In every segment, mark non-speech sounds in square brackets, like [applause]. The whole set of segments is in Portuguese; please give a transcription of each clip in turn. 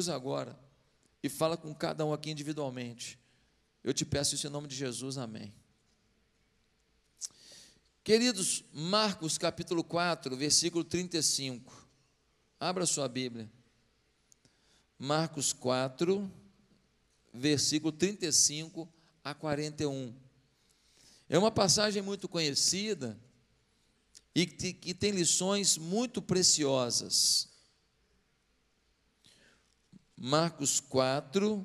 usa agora e fala com cada um aqui individualmente. Eu te peço isso em nome de Jesus, amém. Queridos, Marcos capítulo 4, versículo 35. Abra sua Bíblia. Marcos 4, versículo 35 a 41. É uma passagem muito conhecida e que tem lições muito preciosas. Marcos 4,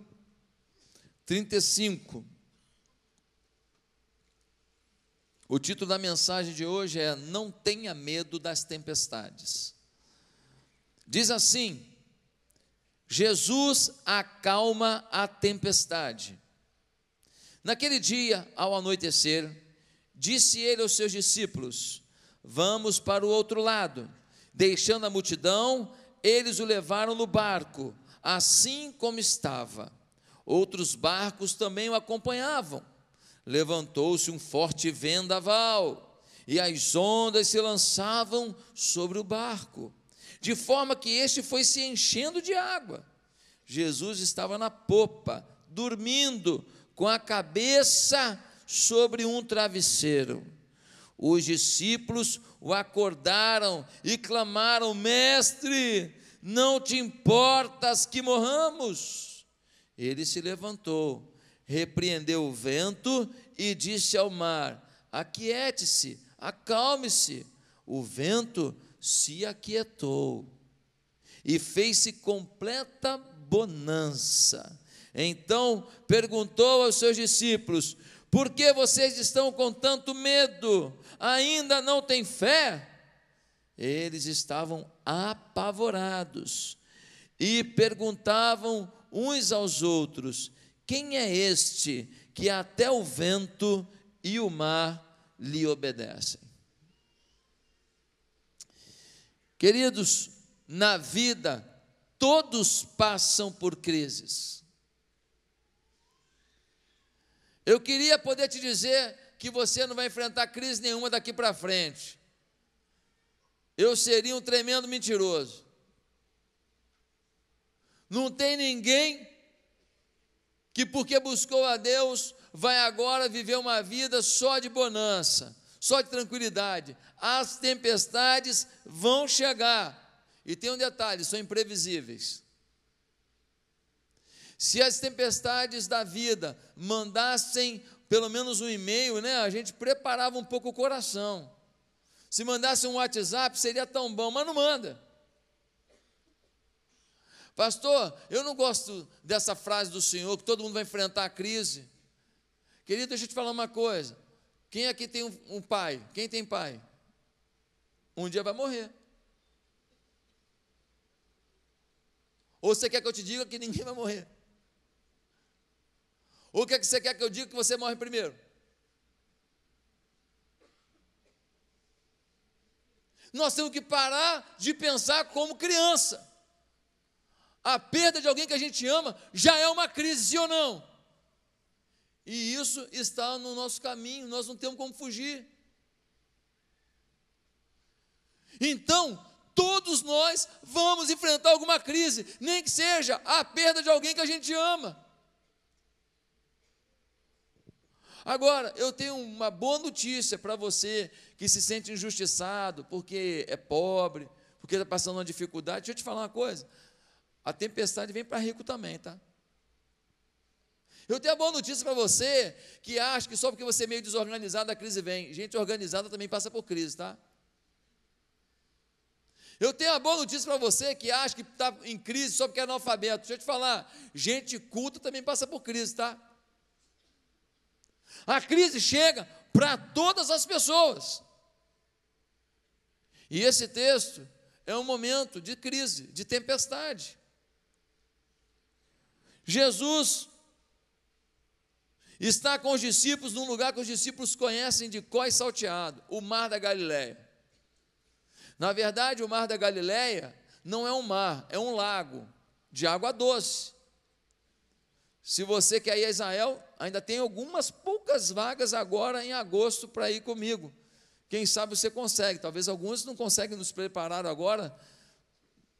35. O título da mensagem de hoje é Não tenha medo das tempestades. Diz assim: Jesus acalma a tempestade. Naquele dia, ao anoitecer, disse ele aos seus discípulos: Vamos para o outro lado. Deixando a multidão, eles o levaram no barco, assim como estava. Outros barcos também o acompanhavam. Levantou-se um forte vendaval, e as ondas se lançavam sobre o barco de forma que este foi se enchendo de água. Jesus estava na popa, dormindo, com a cabeça sobre um travesseiro. Os discípulos o acordaram e clamaram: Mestre, não te importas que morramos? Ele se levantou, repreendeu o vento e disse ao mar: Aquiete-se, acalme-se. O vento se aquietou e fez-se completa bonança. Então perguntou aos seus discípulos: Por que vocês estão com tanto medo? Ainda não têm fé? Eles estavam apavorados e perguntavam uns aos outros: Quem é este que até o vento e o mar lhe obedecem? Queridos, na vida, todos passam por crises. Eu queria poder te dizer que você não vai enfrentar crise nenhuma daqui para frente. Eu seria um tremendo mentiroso. Não tem ninguém que, porque buscou a Deus, vai agora viver uma vida só de bonança só de tranquilidade. As tempestades vão chegar. E tem um detalhe: são imprevisíveis. Se as tempestades da vida mandassem pelo menos um e-mail, né, a gente preparava um pouco o coração. Se mandasse um WhatsApp, seria tão bom, mas não manda. Pastor, eu não gosto dessa frase do Senhor, que todo mundo vai enfrentar a crise. Querido, deixa eu te falar uma coisa. Quem aqui tem um, um pai? Quem tem pai? Um dia vai morrer. Ou você quer que eu te diga que ninguém vai morrer? Ou quer que você quer que eu diga que você morre primeiro? Nós temos que parar de pensar como criança. A perda de alguém que a gente ama já é uma crise, sim ou não? E isso está no nosso caminho, nós não temos como fugir. Então, todos nós vamos enfrentar alguma crise, nem que seja a perda de alguém que a gente ama. Agora, eu tenho uma boa notícia para você que se sente injustiçado porque é pobre, porque está passando uma dificuldade. Deixa eu te falar uma coisa: a tempestade vem para rico também, tá? Eu tenho a boa notícia para você que acha que só porque você é meio desorganizado a crise vem. Gente organizada também passa por crise, tá? Eu tenho a boa notícia para você que acha que está em crise só porque é analfabeto. Deixa eu te falar, gente culta também passa por crise, tá? A crise chega para todas as pessoas. E esse texto é um momento de crise, de tempestade. Jesus está com os discípulos num lugar que os discípulos conhecem de cós salteado, o Mar da Galileia. Na verdade, o Mar da Galileia não é um mar, é um lago de água doce. Se você quer ir a Israel, ainda tem algumas poucas vagas agora em agosto para ir comigo. Quem sabe você consegue, talvez alguns não conseguem nos preparar agora,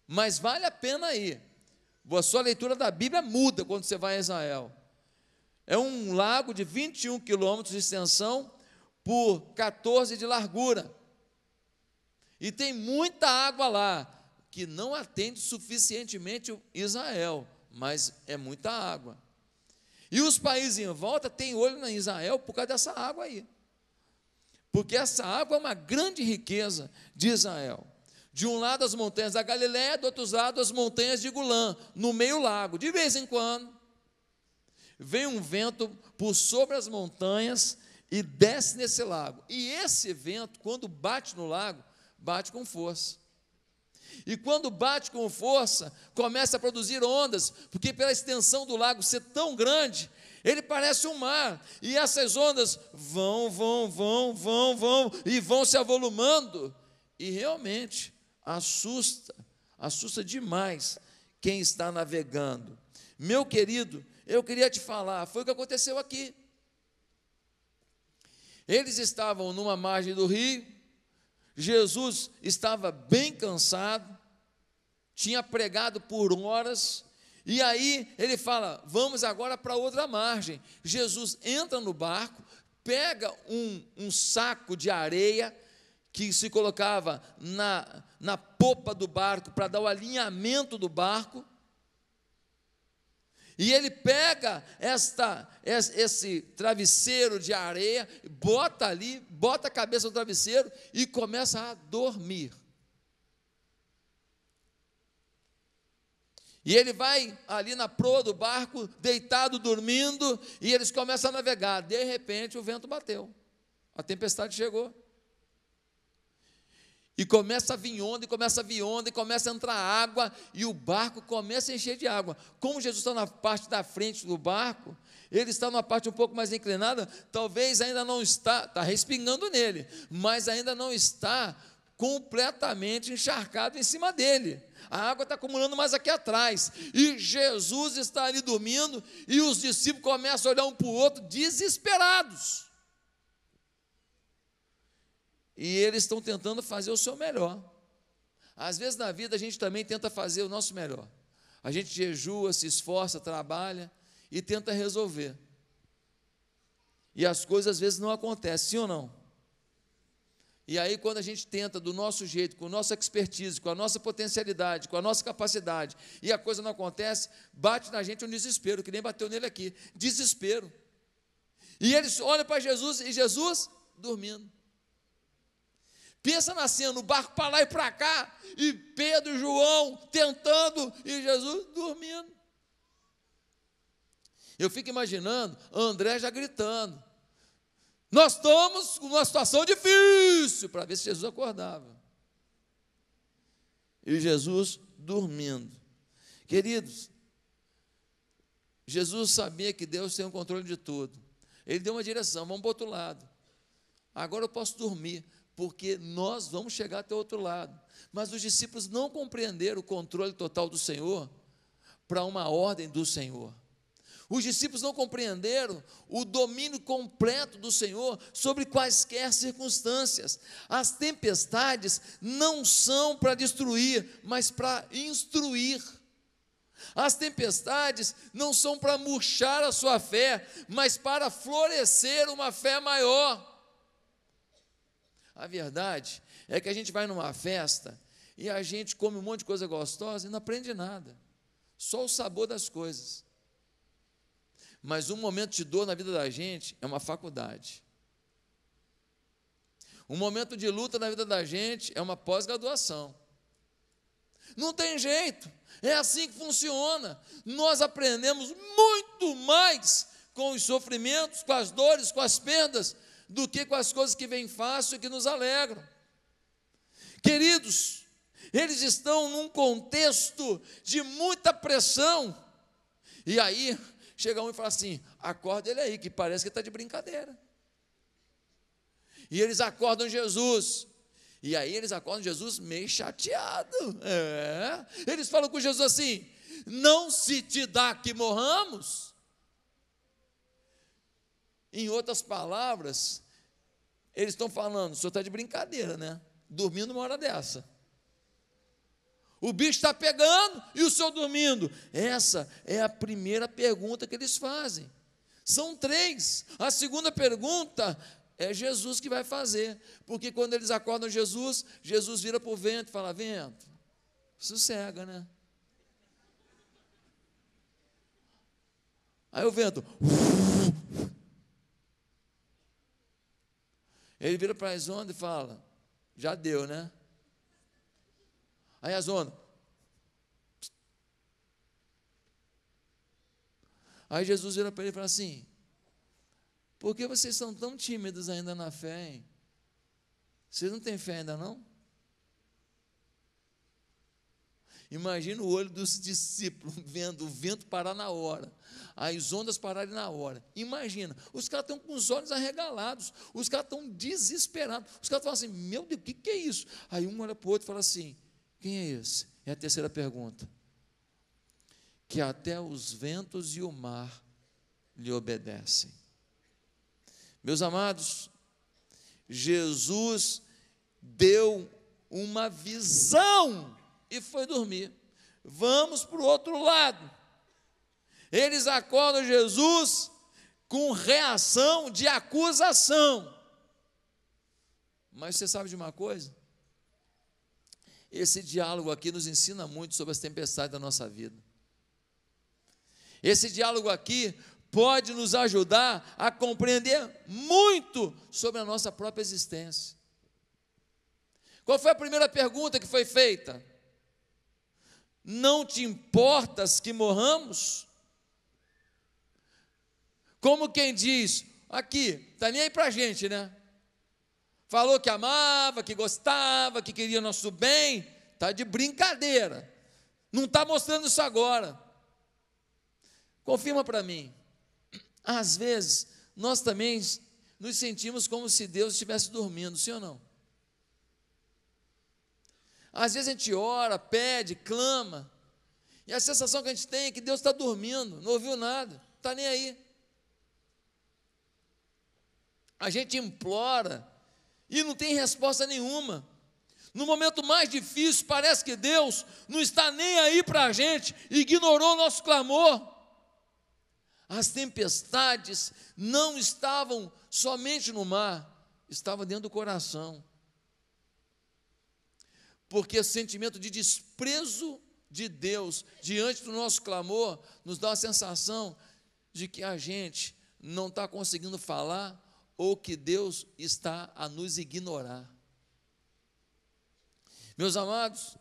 mas vale a pena ir. A sua leitura da Bíblia muda quando você vai a Israel. É um lago de 21 quilômetros de extensão por 14 de largura. E tem muita água lá, que não atende suficientemente Israel, mas é muita água. E os países em volta têm olho na Israel por causa dessa água aí. Porque essa água é uma grande riqueza de Israel. De um lado as montanhas da Galiléia, do outro lado as montanhas de Gulã, no meio lago. De vez em quando, vem um vento por sobre as montanhas e desce nesse lago. E esse vento, quando bate no lago, bate com força. E quando bate com força, começa a produzir ondas, porque pela extensão do lago ser tão grande, ele parece um mar. E essas ondas vão, vão, vão, vão, vão e vão se avolumando. E realmente assusta, assusta demais quem está navegando. Meu querido, eu queria te falar, foi o que aconteceu aqui. Eles estavam numa margem do rio, Jesus estava bem cansado, tinha pregado por horas, e aí ele fala: vamos agora para outra margem. Jesus entra no barco, pega um, um saco de areia que se colocava na, na popa do barco para dar o alinhamento do barco, e ele pega esta, esse travesseiro de areia, bota ali, bota a cabeça no travesseiro e começa a dormir. E ele vai ali na proa do barco, deitado, dormindo, e eles começam a navegar. De repente, o vento bateu, a tempestade chegou. E começa a vir onda, e começa a vir onda, e começa a entrar água, e o barco começa a encher de água. Como Jesus está na parte da frente do barco, ele está numa parte um pouco mais inclinada, talvez ainda não está, está respingando nele, mas ainda não está completamente encharcado em cima dele. A água está acumulando mais aqui atrás. E Jesus está ali dormindo, e os discípulos começam a olhar um para o outro, desesperados. E eles estão tentando fazer o seu melhor. Às vezes na vida a gente também tenta fazer o nosso melhor. A gente jejua, se esforça, trabalha e tenta resolver. E as coisas às vezes não acontecem, sim ou não? E aí, quando a gente tenta do nosso jeito, com nossa expertise, com a nossa potencialidade, com a nossa capacidade, e a coisa não acontece, bate na gente um desespero, que nem bateu nele aqui desespero. E eles olham para Jesus e Jesus dormindo. Pensa na cena, o barco para lá e para cá, e Pedro e João tentando, e Jesus dormindo. Eu fico imaginando André já gritando. Nós estamos com uma situação difícil, para ver se Jesus acordava. E Jesus dormindo. Queridos, Jesus sabia que Deus tem o controle de tudo. Ele deu uma direção, vamos para o outro lado. Agora eu posso dormir porque nós vamos chegar até o outro lado. Mas os discípulos não compreenderam o controle total do Senhor para uma ordem do Senhor. Os discípulos não compreenderam o domínio completo do Senhor sobre quaisquer circunstâncias. As tempestades não são para destruir, mas para instruir. As tempestades não são para murchar a sua fé, mas para florescer uma fé maior. A verdade é que a gente vai numa festa e a gente come um monte de coisa gostosa e não aprende nada. Só o sabor das coisas. Mas um momento de dor na vida da gente é uma faculdade. Um momento de luta na vida da gente é uma pós-graduação. Não tem jeito, é assim que funciona. Nós aprendemos muito mais com os sofrimentos, com as dores, com as perdas, do que com as coisas que vêm fácil e que nos alegram. Queridos, eles estão num contexto de muita pressão, e aí chega um e fala assim: acorda ele aí, que parece que está de brincadeira. E eles acordam Jesus. E aí eles acordam Jesus meio chateado. É. Eles falam com Jesus assim: não se te dá que morramos. Em outras palavras, eles estão falando, o senhor está de brincadeira, né? Dormindo uma hora dessa. O bicho está pegando e o senhor dormindo. Essa é a primeira pergunta que eles fazem. São três. A segunda pergunta é Jesus que vai fazer. Porque quando eles acordam Jesus, Jesus vira para o vento e fala: Vento, sossega, né? Aí o vento. Ele vira para as ondas e fala: Já deu, né? Aí as ondas. Aí Jesus vira para ele e fala assim: Por que vocês são tão tímidos ainda na fé, hein? Vocês não têm fé ainda não? Imagina o olho dos discípulos [laughs] vendo o vento parar na hora, as ondas pararem na hora. Imagina, os caras estão com os olhos arregalados, os caras estão desesperados. Os caras falam assim: Meu Deus, o que, que é isso? Aí um olha para o outro e fala assim: Quem é esse? É a terceira pergunta. Que até os ventos e o mar lhe obedecem. Meus amados, Jesus deu uma visão e foi dormir. Vamos para o outro lado. Eles acordam Jesus com reação de acusação. Mas você sabe de uma coisa? Esse diálogo aqui nos ensina muito sobre as tempestades da nossa vida. Esse diálogo aqui pode nos ajudar a compreender muito sobre a nossa própria existência. Qual foi a primeira pergunta que foi feita? Não te importas que morramos? Como quem diz, aqui, está nem aí para a gente, né? Falou que amava, que gostava, que queria nosso bem, está de brincadeira. Não está mostrando isso agora. Confirma para mim. Às vezes, nós também nos sentimos como se Deus estivesse dormindo, sim ou não? Às vezes a gente ora, pede, clama, e a sensação que a gente tem é que Deus está dormindo, não ouviu nada, está nem aí. A gente implora e não tem resposta nenhuma. No momento mais difícil, parece que Deus não está nem aí para a gente, ignorou o nosso clamor. As tempestades não estavam somente no mar, estavam dentro do coração porque o sentimento de desprezo de Deus diante do nosso clamor nos dá a sensação de que a gente não está conseguindo falar ou que Deus está a nos ignorar. Meus amados,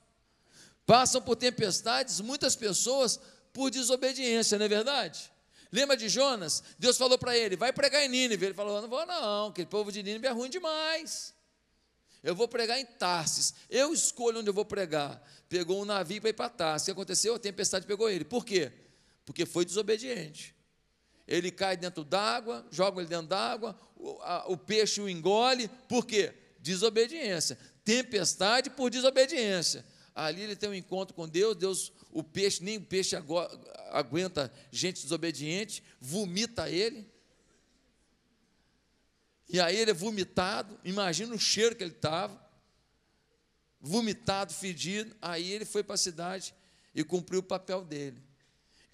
passam por tempestades muitas pessoas por desobediência, não é verdade? Lembra de Jonas? Deus falou para ele: vai pregar em Nínive. Ele falou: não vou, não, aquele povo de Nínive é ruim demais. Eu vou pregar em Tarsis. Eu escolho onde eu vou pregar. Pegou um navio para ir para Tarsis. O que aconteceu? A tempestade pegou ele. Por quê? Porque foi desobediente. Ele cai dentro d'água, joga ele dentro d'água, o, o peixe o engole. Por quê? Desobediência. Tempestade por desobediência. Ali ele tem um encontro com Deus, Deus, o peixe, nem o peixe aguenta gente desobediente, vomita ele. E aí ele é vomitado, imagina o cheiro que ele estava, vomitado, fedido. Aí ele foi para a cidade e cumpriu o papel dele.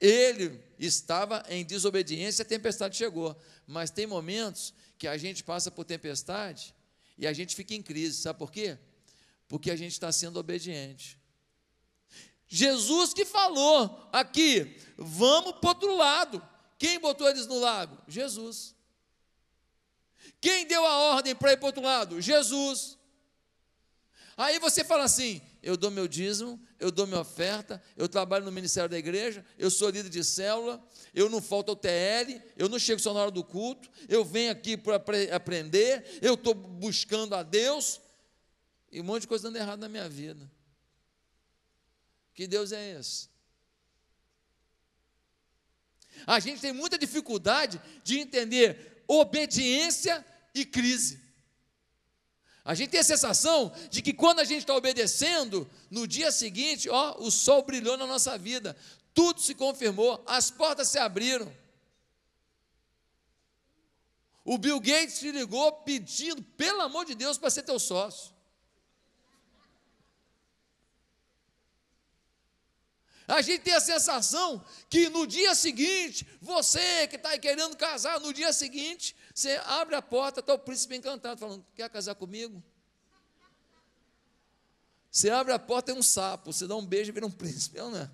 Ele estava em desobediência, a tempestade chegou. Mas tem momentos que a gente passa por tempestade e a gente fica em crise. Sabe por quê? Porque a gente está sendo obediente. Jesus que falou aqui, vamos para outro lado. Quem botou eles no lago? Jesus. Quem deu a ordem para ir para o outro lado? Jesus. Aí você fala assim: eu dou meu dízimo, eu dou minha oferta, eu trabalho no ministério da igreja, eu sou líder de célula, eu não falto ao TL, eu não chego só na hora do culto, eu venho aqui para aprender, eu estou buscando a Deus, e um monte de coisa dando errado na minha vida. Que Deus é esse? A gente tem muita dificuldade de entender obediência e crise. A gente tem a sensação de que quando a gente está obedecendo, no dia seguinte, ó, o sol brilhou na nossa vida, tudo se confirmou, as portas se abriram. O Bill Gates te ligou pedindo, pelo amor de Deus, para ser teu sócio. A gente tem a sensação que no dia seguinte, você que está querendo casar, no dia seguinte, você abre a porta, está o príncipe encantado, falando: Quer casar comigo? Você abre a porta, é um sapo, você dá um beijo e vira um príncipe, não é?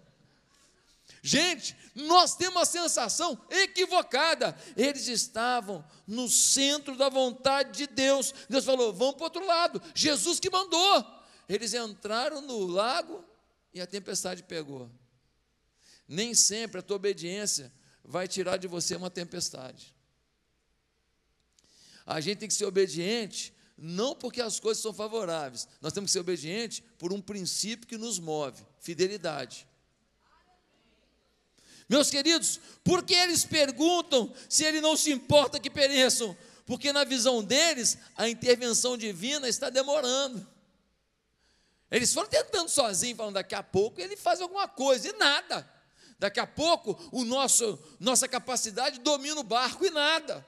Gente, nós temos a sensação equivocada. Eles estavam no centro da vontade de Deus. Deus falou: vamos para o outro lado. Jesus que mandou. Eles entraram no lago e a tempestade pegou. Nem sempre a tua obediência vai tirar de você uma tempestade. A gente tem que ser obediente não porque as coisas são favoráveis, nós temos que ser obediente por um princípio que nos move fidelidade. Meus queridos, por que eles perguntam se ele não se importa que pereçam? Porque na visão deles, a intervenção divina está demorando. Eles foram tentando sozinhos, falando daqui a pouco ele faz alguma coisa, e nada. Daqui a pouco o nosso nossa capacidade domina o barco e nada.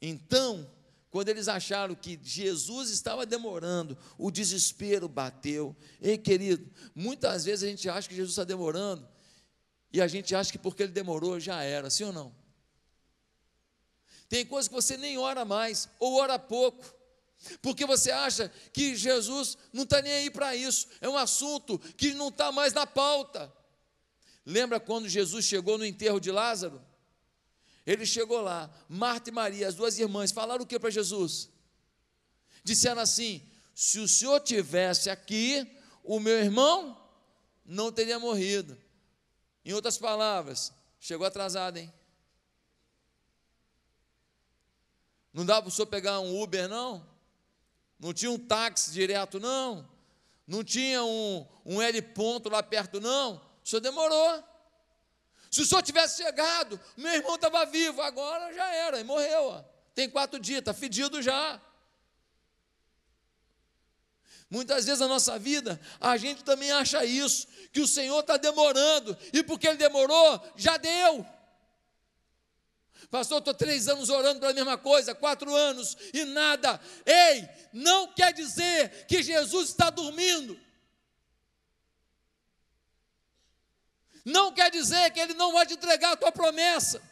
Então, quando eles acharam que Jesus estava demorando, o desespero bateu. Ei, querido, muitas vezes a gente acha que Jesus está demorando e a gente acha que porque ele demorou já era, sim ou não? Tem coisas que você nem ora mais, ou ora pouco porque você acha que Jesus não está nem aí para isso, é um assunto que não está mais na pauta. Lembra quando Jesus chegou no enterro de Lázaro? Ele chegou lá, Marta e Maria, as duas irmãs, falaram o que para Jesus? Disseram assim: se o senhor tivesse aqui, o meu irmão não teria morrido. Em outras palavras, chegou atrasado, hein? Não dá para o senhor pegar um Uber, não? Não tinha um táxi direto, não. Não tinha um, um L ponto lá perto, não. Senhor demorou. Se o senhor tivesse chegado, meu irmão estava vivo, agora já era, e morreu. Ó. Tem quatro dias, está fedido já. Muitas vezes na nossa vida, a gente também acha isso, que o Senhor está demorando, e porque Ele demorou, já deu. Pastor, estou três anos orando para a mesma coisa, quatro anos e nada. Ei, não quer dizer que Jesus está dormindo. Não quer dizer que Ele não vai te entregar a tua promessa.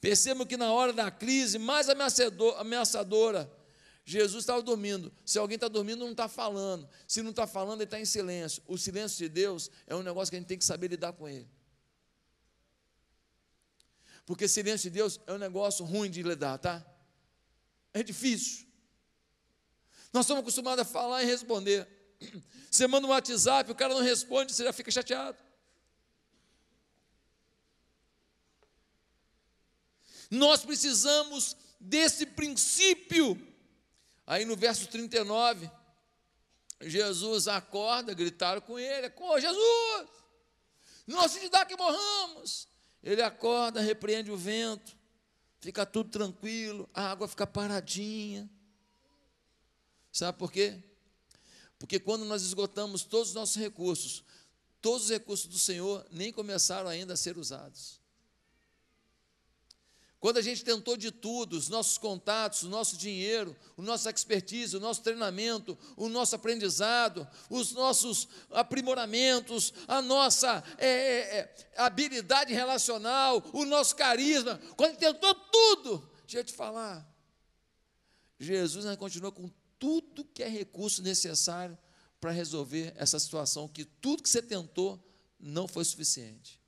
Perceba que na hora da crise mais ameaçadora, Jesus estava dormindo. Se alguém está dormindo, não está falando. Se não está falando, ele está em silêncio. O silêncio de Deus é um negócio que a gente tem que saber lidar com ele. Porque silêncio de Deus é um negócio ruim de lidar, tá? É difícil. Nós estamos acostumados a falar e responder. Você manda um WhatsApp, o cara não responde, você já fica chateado. Nós precisamos desse princípio. Aí no verso 39, Jesus acorda, gritaram com ele: oh, Jesus, não se dá que morramos. Ele acorda, repreende o vento, fica tudo tranquilo, a água fica paradinha. Sabe por quê? Porque quando nós esgotamos todos os nossos recursos, todos os recursos do Senhor nem começaram ainda a ser usados. Quando a gente tentou de tudo, os nossos contatos, o nosso dinheiro, o nosso expertise, o nosso treinamento, o nosso aprendizado, os nossos aprimoramentos, a nossa é, é, é habilidade relacional, o nosso carisma, quando tentou tudo, deixa eu te falar, Jesus ainda continua com tudo que é recurso necessário para resolver essa situação, que tudo que você tentou não foi suficiente.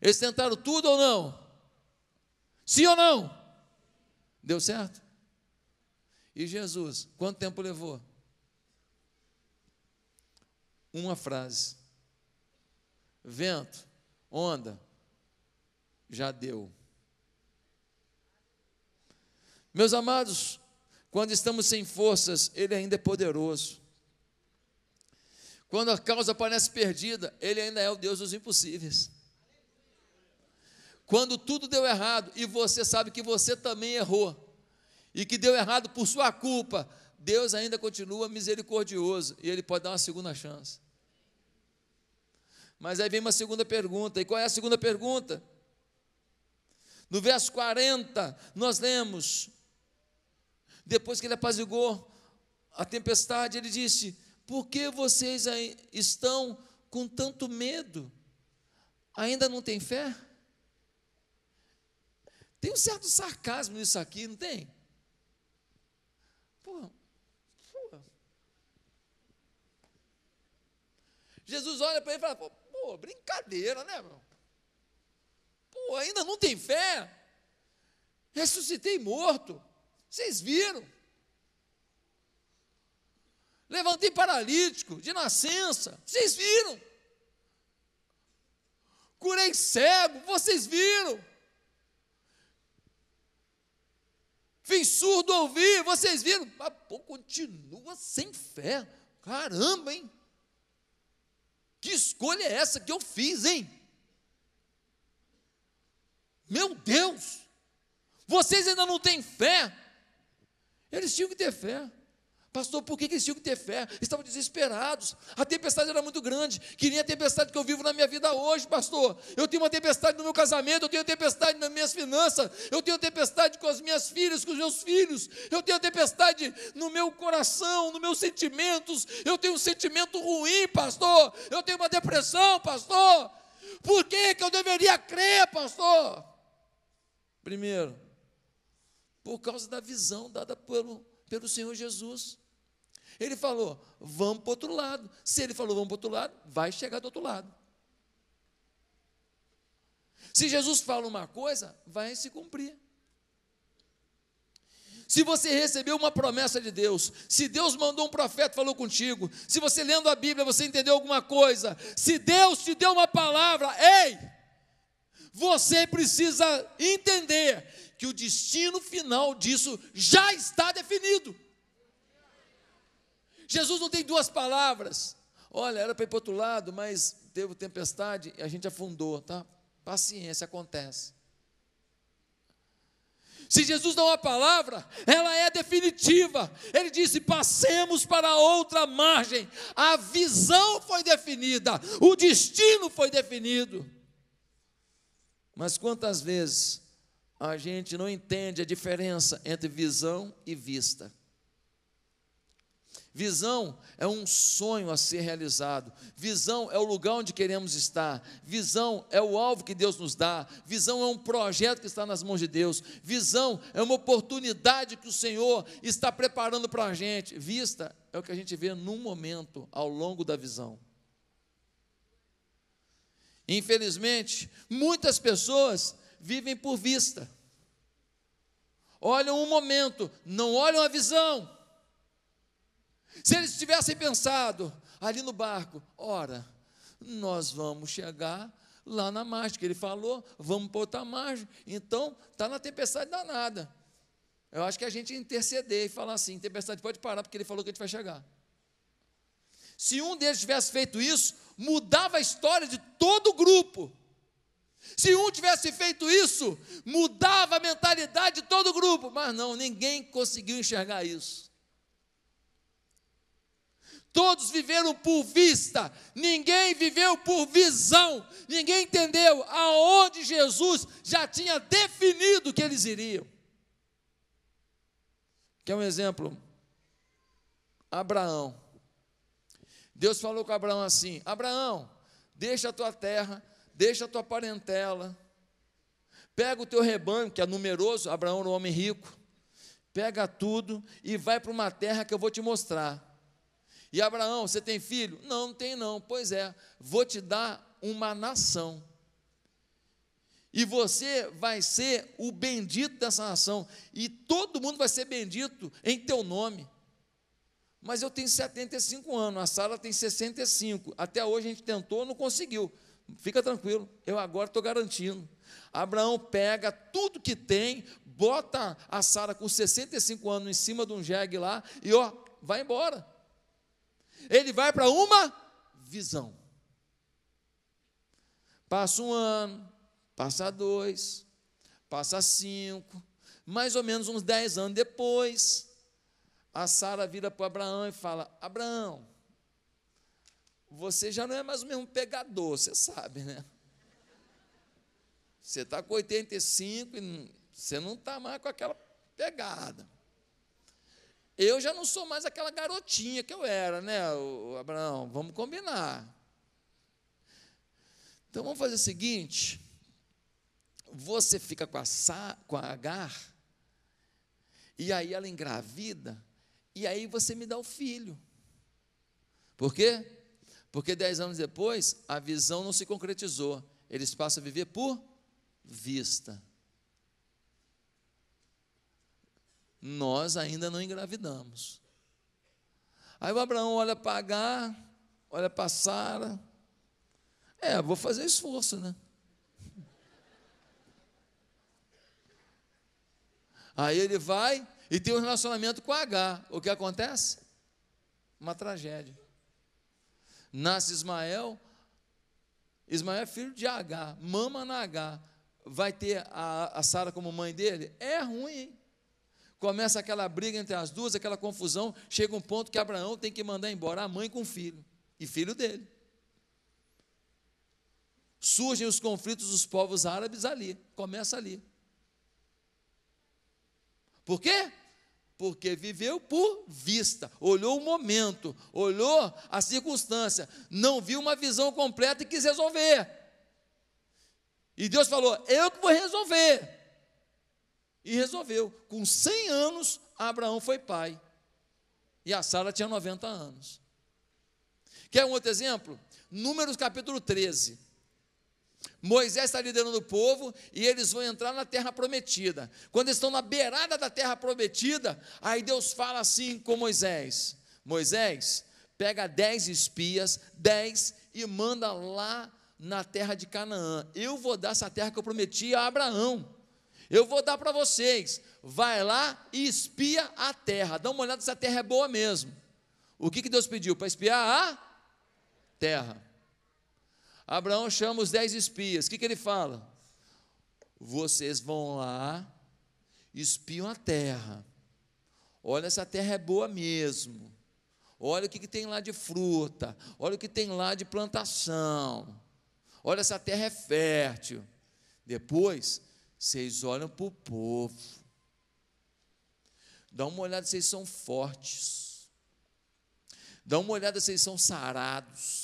Eles tentaram tudo ou não? Sim ou não? Deu certo? E Jesus, quanto tempo levou? Uma frase. Vento, onda, já deu. Meus amados, quando estamos sem forças, Ele ainda é poderoso. Quando a causa parece perdida, Ele ainda é o Deus dos impossíveis. Quando tudo deu errado e você sabe que você também errou e que deu errado por sua culpa, Deus ainda continua misericordioso e Ele pode dar uma segunda chance. Mas aí vem uma segunda pergunta, e qual é a segunda pergunta? No verso 40, nós lemos: depois que ele apazigou a tempestade, ele disse: por que vocês estão com tanto medo? Ainda não tem fé? Tem um certo sarcasmo nisso aqui, não tem? Pô, pô. Jesus olha para ele e fala: pô, brincadeira, né, meu? Pô, ainda não tem fé? Ressuscitei morto. Vocês viram? Levantei paralítico de nascença. Vocês viram? Curei cego. Vocês viram? Fiz surdo ouvir. Vocês viram? Mas, pô, continua sem fé. Caramba, hein? Que escolha é essa que eu fiz, hein? Meu Deus! Vocês ainda não têm fé? Eles tinham que ter fé. Pastor, por que eles tinham que ter fé? Estavam desesperados. A tempestade era muito grande. Queria a tempestade que eu vivo na minha vida hoje, pastor. Eu tenho uma tempestade no meu casamento, eu tenho tempestade nas minhas finanças, eu tenho tempestade com as minhas filhas, com os meus filhos, eu tenho tempestade no meu coração, nos meus sentimentos. Eu tenho um sentimento ruim, pastor. Eu tenho uma depressão, pastor. Por que, que eu deveria crer, pastor? Primeiro, por causa da visão dada pelo, pelo Senhor Jesus. Ele falou, vamos para o outro lado. Se ele falou, vamos para o outro lado, vai chegar do outro lado. Se Jesus fala uma coisa, vai se cumprir. Se você recebeu uma promessa de Deus, se Deus mandou um profeta falou contigo, se você lendo a Bíblia você entendeu alguma coisa, se Deus te deu uma palavra, ei, você precisa entender que o destino final disso já está definido. Jesus não tem duas palavras. Olha, era para ir para outro lado, mas teve tempestade e a gente afundou, tá? Paciência, acontece. Se Jesus dá uma palavra, ela é definitiva. Ele disse: passemos para outra margem. A visão foi definida, o destino foi definido. Mas quantas vezes a gente não entende a diferença entre visão e vista? Visão é um sonho a ser realizado. Visão é o lugar onde queremos estar. Visão é o alvo que Deus nos dá. Visão é um projeto que está nas mãos de Deus. Visão é uma oportunidade que o Senhor está preparando para a gente. Vista é o que a gente vê num momento ao longo da visão. Infelizmente, muitas pessoas vivem por vista. Olham um momento, não olham a visão. Se eles tivessem pensado ali no barco, ora, nós vamos chegar lá na margem, que ele falou, vamos para outra margem. Então, está na tempestade danada. Eu acho que a gente interceder e falar assim: tempestade pode parar, porque ele falou que a gente vai chegar. Se um deles tivesse feito isso, mudava a história de todo o grupo. Se um tivesse feito isso, mudava a mentalidade de todo o grupo. Mas não, ninguém conseguiu enxergar isso. Todos viveram por vista, ninguém viveu por visão, ninguém entendeu aonde Jesus já tinha definido que eles iriam. Quer um exemplo? Abraão. Deus falou com Abraão assim: Abraão, deixa a tua terra, deixa a tua parentela, pega o teu rebanho, que é numeroso, Abraão era um homem rico, pega tudo e vai para uma terra que eu vou te mostrar. E Abraão, você tem filho? Não, não tem não. Pois é, vou te dar uma nação. E você vai ser o bendito dessa nação. E todo mundo vai ser bendito em teu nome. Mas eu tenho 75 anos, a Sara tem 65. Até hoje a gente tentou, não conseguiu. Fica tranquilo, eu agora estou garantindo. Abraão pega tudo que tem, bota a Sara com 65 anos em cima de um jegue lá e ó, vai embora. Ele vai para uma visão. Passa um ano, passa dois, passa cinco, mais ou menos uns dez anos depois, a Sara vira para Abraão e fala: Abraão, você já não é mais o mesmo pegador, você sabe, né? Você está com 85 e você não está mais com aquela pegada. Eu já não sou mais aquela garotinha que eu era, né, o Abraão? Vamos combinar. Então vamos fazer o seguinte: você fica com a, com a Agar, e aí ela engravida, e aí você me dá o filho. Por quê? Porque dez anos depois, a visão não se concretizou. Eles passam a viver por vista. Nós ainda não engravidamos. Aí o Abraão olha para Agar, olha para Sara. É, vou fazer esforço, né? Aí ele vai e tem um relacionamento com H. O que acontece? Uma tragédia. Nasce Ismael, Ismael é filho de H, mama na H. Vai ter a, a Sara como mãe dele? É ruim, hein? Começa aquela briga entre as duas, aquela confusão. Chega um ponto que Abraão tem que mandar embora a mãe com o filho, e filho dele. Surgem os conflitos dos povos árabes ali, começa ali. Por quê? Porque viveu por vista, olhou o momento, olhou a circunstância, não viu uma visão completa e quis resolver. E Deus falou: Eu que vou resolver. E resolveu. Com 100 anos, Abraão foi pai. E a Sara tinha 90 anos. Quer um outro exemplo? Números capítulo 13. Moisés está liderando o povo e eles vão entrar na terra prometida. Quando eles estão na beirada da terra prometida, aí Deus fala assim com Moisés: Moisés, pega dez espias, dez, e manda lá na terra de Canaã. Eu vou dar essa terra que eu prometi a Abraão. Eu vou dar para vocês. Vai lá e espia a terra. Dá uma olhada se a terra é boa mesmo. O que, que Deus pediu? Para espiar a terra. Abraão chama os dez espias. O que, que ele fala? Vocês vão lá, espiam a terra. Olha, essa terra é boa mesmo. Olha o que, que tem lá de fruta. Olha o que tem lá de plantação. Olha, essa terra é fértil. Depois, vocês olham para o povo. Dá uma olhada, vocês são fortes. Dá uma olhada, vocês são sarados.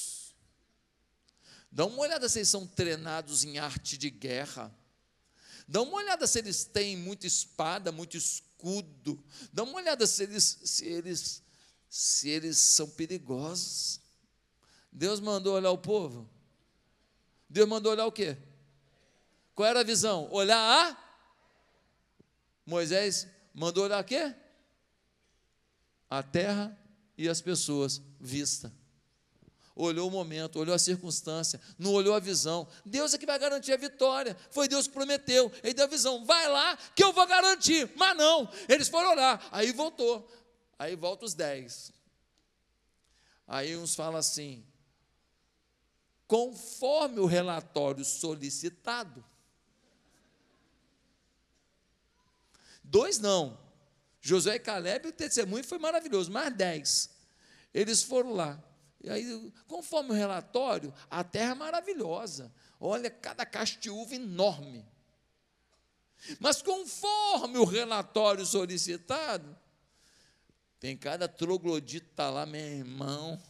Dá uma olhada se eles são treinados em arte de guerra. Dá uma olhada se eles têm muita espada, muito escudo. Dá uma olhada se eles, se eles, se eles são perigosos. Deus mandou olhar o povo. Deus mandou olhar o quê? Qual era a visão? Olhar a Moisés mandou olhar o quê? A terra e as pessoas vista olhou o momento, olhou a circunstância, não olhou a visão. Deus é que vai garantir a vitória. Foi Deus que prometeu. Ele deu a visão: vai lá que eu vou garantir. Mas não, eles foram lá. Aí voltou. Aí volta os dez. Aí uns falam assim: conforme o relatório solicitado. Dois não. Josué e Caleb, o testemunho foi maravilhoso, mais dez. Eles foram lá. E aí, conforme o relatório, a terra é maravilhosa. Olha, cada caixa de uva enorme. Mas conforme o relatório solicitado, tem cada troglodita lá, meu irmão.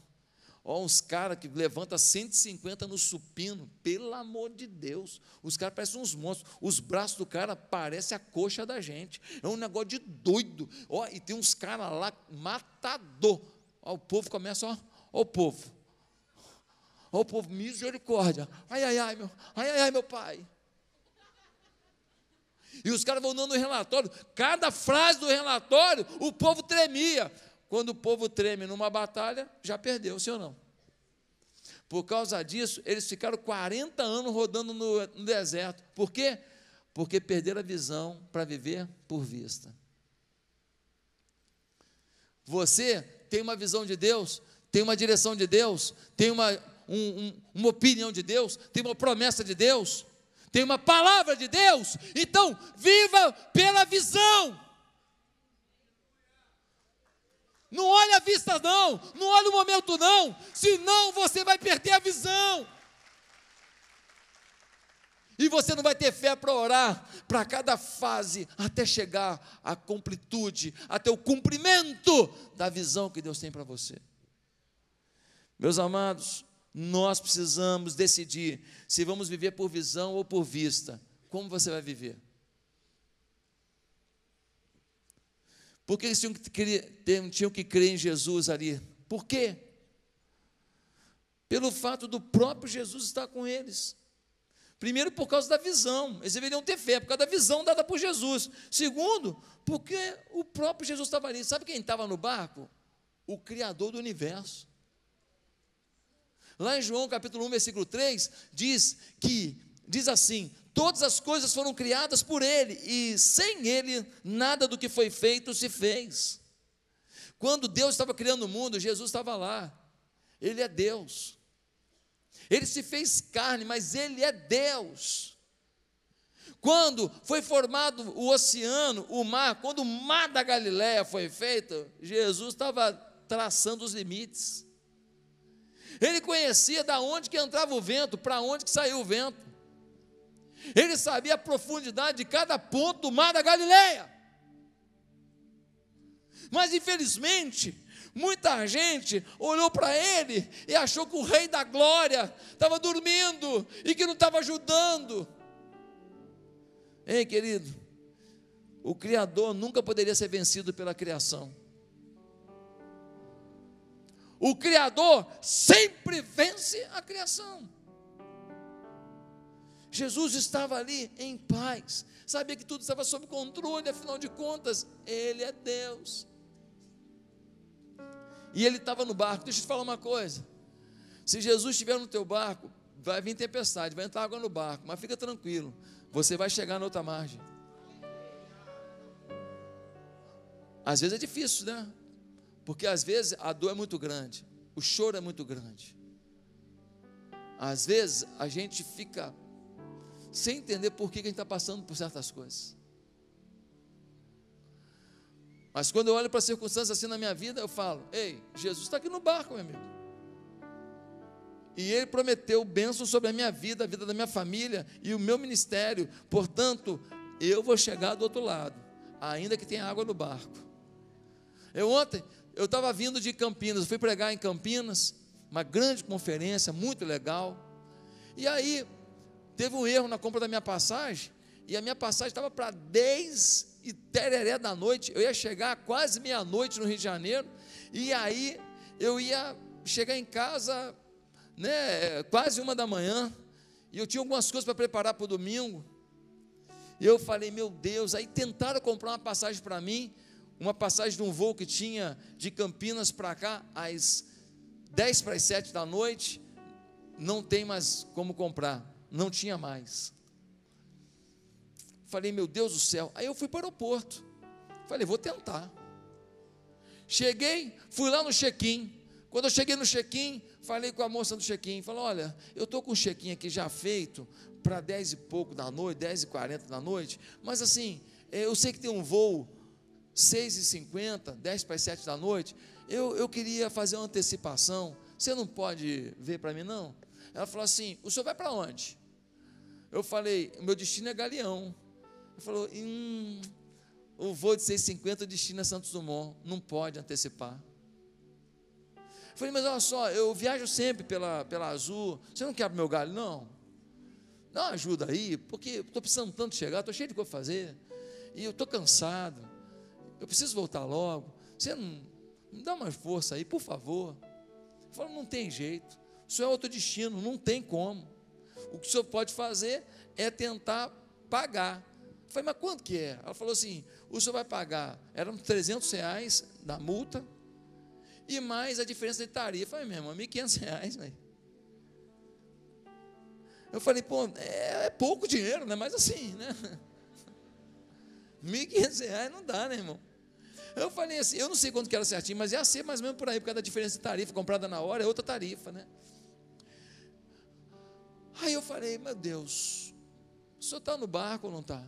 Ó, uns caras que levantam 150 no supino, pelo amor de Deus. Os caras parecem uns monstros. Os braços do cara parecem a coxa da gente. É um negócio de doido. Ó, e tem uns caras lá, matador. O povo começa, ó, Ó o povo. Ó o povo, misericórdia. Ai, ai, ai, meu, ai, ai, ai, meu pai. E os caras vão dando o relatório. Cada frase do relatório, o povo tremia. Quando o povo treme numa batalha, já perdeu, sim ou não? Por causa disso, eles ficaram 40 anos rodando no, no deserto. Por quê? Porque perderam a visão para viver por vista. Você tem uma visão de Deus, tem uma direção de Deus, tem uma, um, um, uma opinião de Deus, tem uma promessa de Deus, tem uma palavra de Deus. Então, viva pela visão. Não olhe a vista, não. Não olhe o momento, não. Senão você vai perder a visão. E você não vai ter fé para orar para cada fase até chegar à completude, até o cumprimento da visão que Deus tem para você. Meus amados, nós precisamos decidir se vamos viver por visão ou por vista. Como você vai viver? Por que eles tinham que, crer, tinham que crer em Jesus ali? Por quê? Pelo fato do próprio Jesus estar com eles. Primeiro, por causa da visão. Eles deveriam ter fé, por causa da visão dada por Jesus. Segundo, porque o próprio Jesus estava ali. Sabe quem estava no barco? O Criador do universo. Lá em João capítulo 1, versículo 3, diz que, diz assim: todas as coisas foram criadas por Ele, e sem Ele, nada do que foi feito se fez. Quando Deus estava criando o mundo, Jesus estava lá. Ele é Deus. Ele se fez carne, mas Ele é Deus. Quando foi formado o oceano, o mar, quando o mar da Galiléia foi feito, Jesus estava traçando os limites. Ele conhecia da onde que entrava o vento, para onde que saiu o vento. Ele sabia a profundidade de cada ponto do mar da Galileia. Mas infelizmente, muita gente olhou para ele e achou que o rei da glória estava dormindo e que não estava ajudando. Ei, querido, o Criador nunca poderia ser vencido pela criação. O Criador sempre vence a criação. Jesus estava ali em paz, sabia que tudo estava sob controle, afinal de contas, Ele é Deus. E ele estava no barco. Deixa eu te falar uma coisa: se Jesus estiver no teu barco, vai vir tempestade, vai entrar água no barco, mas fica tranquilo, você vai chegar na outra margem. Às vezes é difícil, né? Porque às vezes a dor é muito grande, o choro é muito grande. Às vezes a gente fica sem entender por que a gente está passando por certas coisas. Mas quando eu olho para circunstâncias assim na minha vida, eu falo: Ei, Jesus está aqui no barco, meu amigo. E Ele prometeu bênção sobre a minha vida, a vida da minha família e o meu ministério. Portanto, eu vou chegar do outro lado, ainda que tenha água no barco. Eu ontem, eu estava vindo de Campinas, fui pregar em Campinas, uma grande conferência, muito legal. E aí, teve um erro na compra da minha passagem, e a minha passagem estava para 10 e tereré da noite. Eu ia chegar quase meia-noite no Rio de Janeiro, e aí eu ia chegar em casa, né, quase uma da manhã, e eu tinha algumas coisas para preparar para o domingo. Eu falei, meu Deus, aí tentaram comprar uma passagem para mim, uma passagem de um voo que tinha de Campinas para cá, às 10 para as 7 da noite, não tem mais como comprar, não tinha mais. Falei, meu Deus do céu. Aí eu fui para o aeroporto. Falei, vou tentar. Cheguei, fui lá no check-in. Quando eu cheguei no check-in, falei com a moça do check-in. Falei, olha, eu estou com o check-in aqui já feito para 10 e pouco da noite, 10 e 40 da noite. Mas assim, eh, eu sei que tem um voo 6 e 50, 10 para as 7 da noite. Eu, eu queria fazer uma antecipação. Você não pode ver para mim, não? Ela falou assim: o senhor vai para onde? Eu falei: o meu destino é Galeão. Ele falou: hum, o voo de 650 destina Santos Dumont, não pode antecipar. Eu falei, mas olha só, eu viajo sempre pela, pela Azul, você não quer o meu galho? Não. Dá uma ajuda aí, porque estou precisando tanto chegar, estou cheio de coisa para fazer, e eu estou cansado, eu preciso voltar logo. Você não me dá mais força aí, por favor. Ele falou, não tem jeito, isso é outro destino, não tem como. O que o senhor pode fazer é tentar pagar. Eu falei, mas quanto que é? Ela falou assim: o senhor vai pagar, eram 300 reais da multa, e mais a diferença de tarifa. Eu falei, meu irmão, 1.500 reais, velho. Eu falei, pô, é, é, pouco dinheiro, né? Mas assim, né? [laughs] 1.500 reais não dá, né, irmão? Eu falei assim, eu não sei quanto que era certinho, mas ia ser mais ou menos por aí, por causa da diferença de tarifa, comprada na hora, é outra tarifa, né? Aí eu falei, meu Deus, o senhor está no barco ou não está?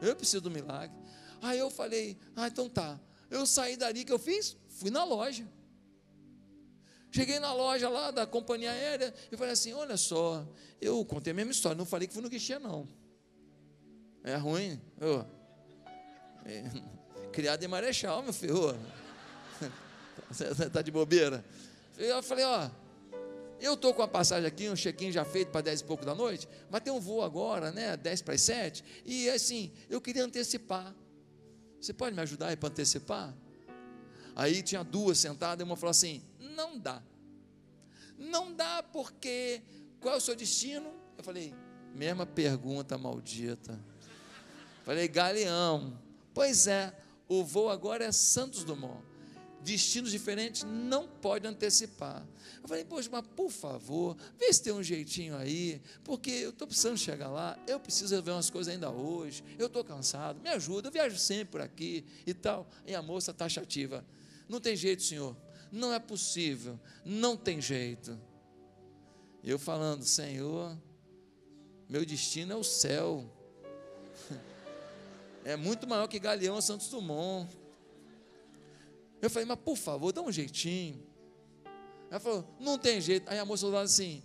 Eu preciso do milagre. Aí eu falei, ah, então tá. Eu saí dali que eu fiz? Fui na loja. Cheguei na loja lá da companhia aérea e falei assim: olha só, eu contei a mesma história, não falei que fui no guichê, não. É ruim. Oh. É. Criado em Marechal, meu filho. Você está de bobeira? Eu falei, ó, eu estou com a passagem aqui, um check-in já feito para 10 e pouco da noite, mas tem um voo agora, né? 10 para as 7, e assim, eu queria antecipar. Você pode me ajudar aí para antecipar? Aí tinha duas sentadas, e uma falou assim: não dá. Não dá porque qual é o seu destino? Eu falei, mesma pergunta maldita. Falei, Galeão. Pois é, o voo agora é Santos Dumont. Destinos diferentes não pode antecipar. Eu falei, poxa, mas por favor, vê se tem um jeitinho aí, porque eu estou precisando chegar lá, eu preciso ver umas coisas ainda hoje, eu estou cansado, me ajuda, eu viajo sempre por aqui e tal. E a moça taxativa, não tem jeito, senhor, não é possível, não tem jeito. Eu falando, Senhor, meu destino é o céu. É muito maior que Galeão Santos Dumont. Eu falei, mas por favor, dá um jeitinho. Ela falou, não tem jeito. Aí a moça falou assim: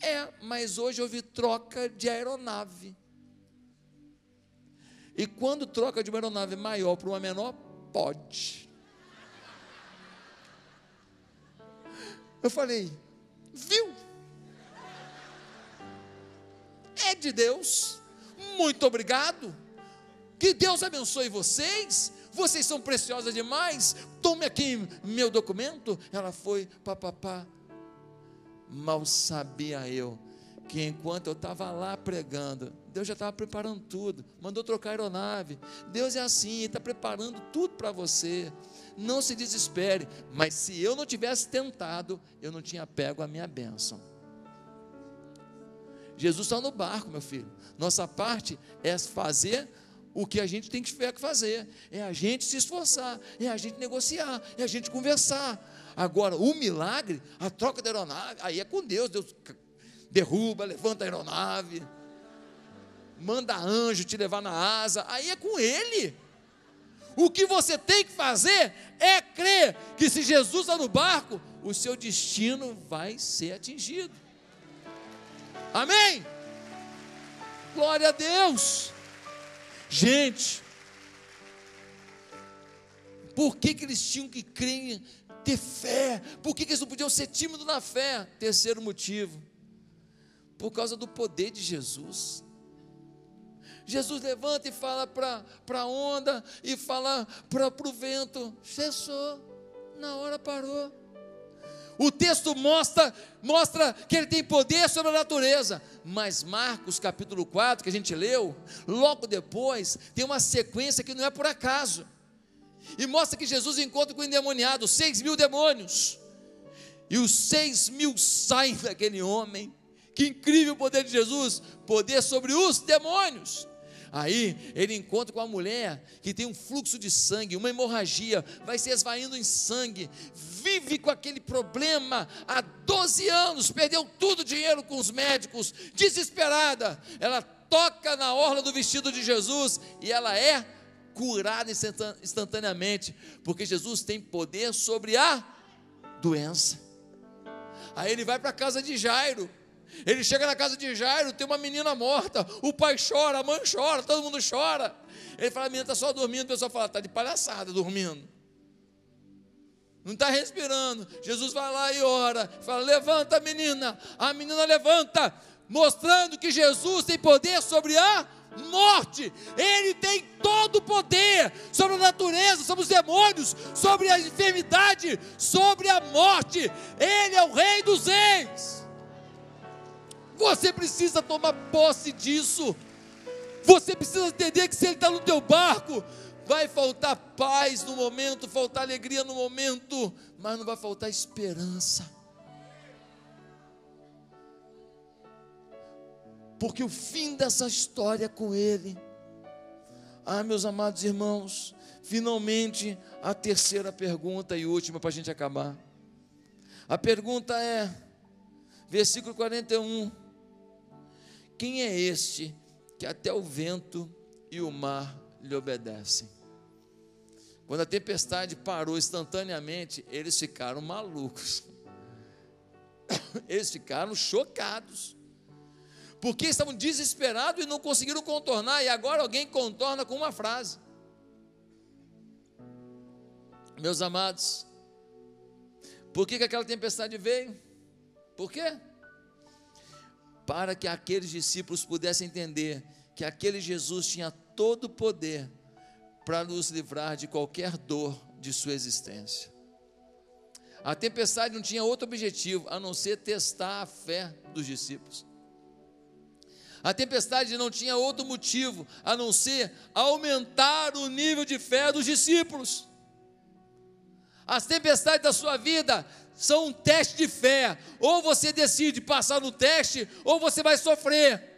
é, mas hoje houve troca de aeronave. E quando troca de uma aeronave maior para uma menor, pode. Eu falei, viu? É de Deus. Muito obrigado. Que Deus abençoe vocês. Vocês são preciosas demais. Tome aqui meu documento. Ela foi, papapá. Mal sabia eu que enquanto eu estava lá pregando, Deus já estava preparando tudo, mandou trocar a aeronave. Deus é assim, está preparando tudo para você. Não se desespere, mas se eu não tivesse tentado, eu não tinha pego a minha bênção. Jesus está no barco, meu filho. Nossa parte é fazer o que a gente tem que fazer, é a gente se esforçar, é a gente negociar, é a gente conversar. Agora, o milagre, a troca da aeronave, aí é com Deus. Deus derruba, levanta a aeronave, manda anjo te levar na asa, aí é com Ele. O que você tem que fazer é crer que se Jesus está no barco, o seu destino vai ser atingido. Amém? Glória a Deus. Gente, por que, que eles tinham que crer, ter fé? Por que, que eles não podiam ser tímidos na fé? Terceiro motivo, por causa do poder de Jesus. Jesus levanta e fala para a onda e fala para o vento: cessou, na hora parou. O texto mostra, mostra que ele tem poder sobre a natureza. Mas Marcos capítulo 4, que a gente leu, logo depois, tem uma sequência que não é por acaso. E mostra que Jesus encontra com o endemoniado, seis mil demônios. E os seis mil saem daquele homem. Que incrível o poder de Jesus, poder sobre os demônios. Aí ele encontra com a mulher que tem um fluxo de sangue, uma hemorragia, vai se esvaindo em sangue, vive com aquele problema há 12 anos, perdeu tudo o dinheiro com os médicos, desesperada. Ela toca na orla do vestido de Jesus e ela é curada instantaneamente, porque Jesus tem poder sobre a doença. Aí ele vai para a casa de Jairo. Ele chega na casa de Jairo, tem uma menina morta, o pai chora, a mãe chora, todo mundo chora. Ele fala, a menina está só dormindo, o pessoal fala, está de palhaçada dormindo. Não está respirando. Jesus vai lá e ora, fala, levanta a menina. A menina levanta, mostrando que Jesus tem poder sobre a morte. Ele tem todo o poder sobre a natureza, sobre os demônios, sobre a enfermidade, sobre a morte. Ele é o rei dos reis. Você precisa tomar posse disso. Você precisa entender que se Ele está no teu barco, vai faltar paz no momento, faltar alegria no momento, mas não vai faltar esperança. Porque o fim dessa história com Ele. Ah, meus amados irmãos, finalmente a terceira pergunta e última para a gente acabar. A pergunta é, versículo 41. Quem é este que até o vento e o mar lhe obedecem? Quando a tempestade parou instantaneamente, eles ficaram malucos. [coughs] Eles ficaram chocados. Porque estavam desesperados e não conseguiram contornar, e agora alguém contorna com uma frase. Meus amados, por que, que aquela tempestade veio? Por quê? Para que aqueles discípulos pudessem entender que aquele Jesus tinha todo o poder para nos livrar de qualquer dor de sua existência. A tempestade não tinha outro objetivo a não ser testar a fé dos discípulos. A tempestade não tinha outro motivo a não ser aumentar o nível de fé dos discípulos. As tempestades da sua vida são um teste de fé. Ou você decide passar no teste, ou você vai sofrer.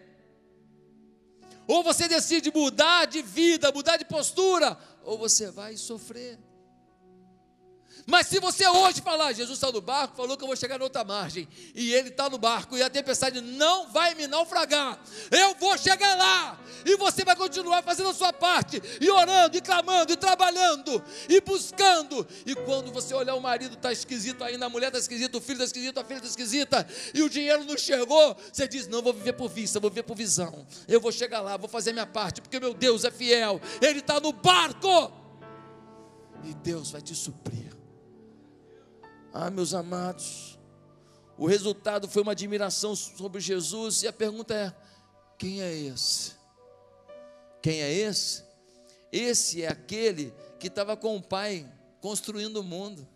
Ou você decide mudar de vida, mudar de postura, ou você vai sofrer. Mas se você hoje falar, Jesus está no barco, falou que eu vou chegar na outra margem, e ele está no barco, e a tempestade não vai me naufragar, eu vou chegar lá, e você vai continuar fazendo a sua parte, e orando, e clamando, e trabalhando, e buscando, e quando você olhar o marido está esquisito ainda, a mulher está esquisita, o filho está esquisito, a filha está esquisita, e o dinheiro não chegou, você diz: Não, vou viver por vista, vou viver por visão, eu vou chegar lá, vou fazer minha parte, porque meu Deus é fiel, Ele está no barco, e Deus vai te suprir. Ah, meus amados, o resultado foi uma admiração sobre Jesus, e a pergunta é: quem é esse? Quem é esse? Esse é aquele que estava com o Pai construindo o mundo.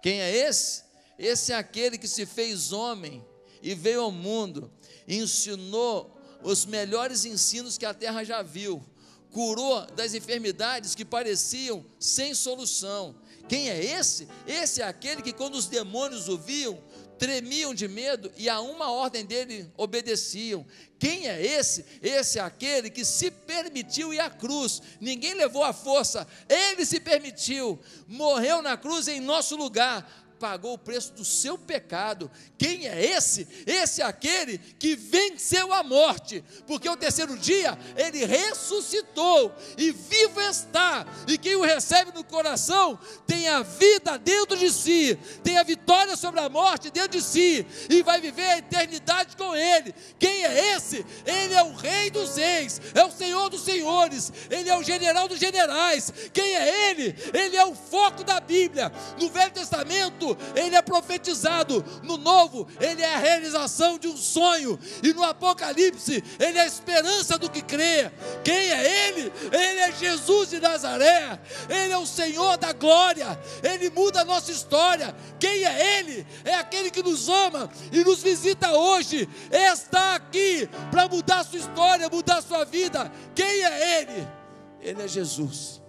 Quem é esse? Esse é aquele que se fez homem e veio ao mundo, ensinou os melhores ensinos que a terra já viu, curou das enfermidades que pareciam sem solução quem é esse? Esse é aquele que, quando os demônios o viam, tremiam de medo e a uma ordem dele obedeciam. Quem é esse? Esse é aquele que se permitiu ir à cruz. Ninguém levou a força, ele se permitiu, morreu na cruz em nosso lugar pagou o preço do seu pecado. Quem é esse? Esse é aquele que venceu a morte, porque o terceiro dia ele ressuscitou e vivo está. E quem o recebe no coração tem a vida dentro de si, tem a vitória sobre a morte dentro de si e vai viver a eternidade com ele. Quem é esse? Ele é o Rei dos Reis, é o Senhor dos Senhores, ele é o General dos Generais. Quem é ele? Ele é o foco da Bíblia. No Velho Testamento ele é profetizado, no Novo, ele é a realização de um sonho, e no Apocalipse, ele é a esperança do que crê. Quem é ele? Ele é Jesus de Nazaré, ele é o Senhor da glória, ele muda a nossa história. Quem é ele? É aquele que nos ama e nos visita hoje, está aqui para mudar sua história, mudar sua vida. Quem é ele? Ele é Jesus.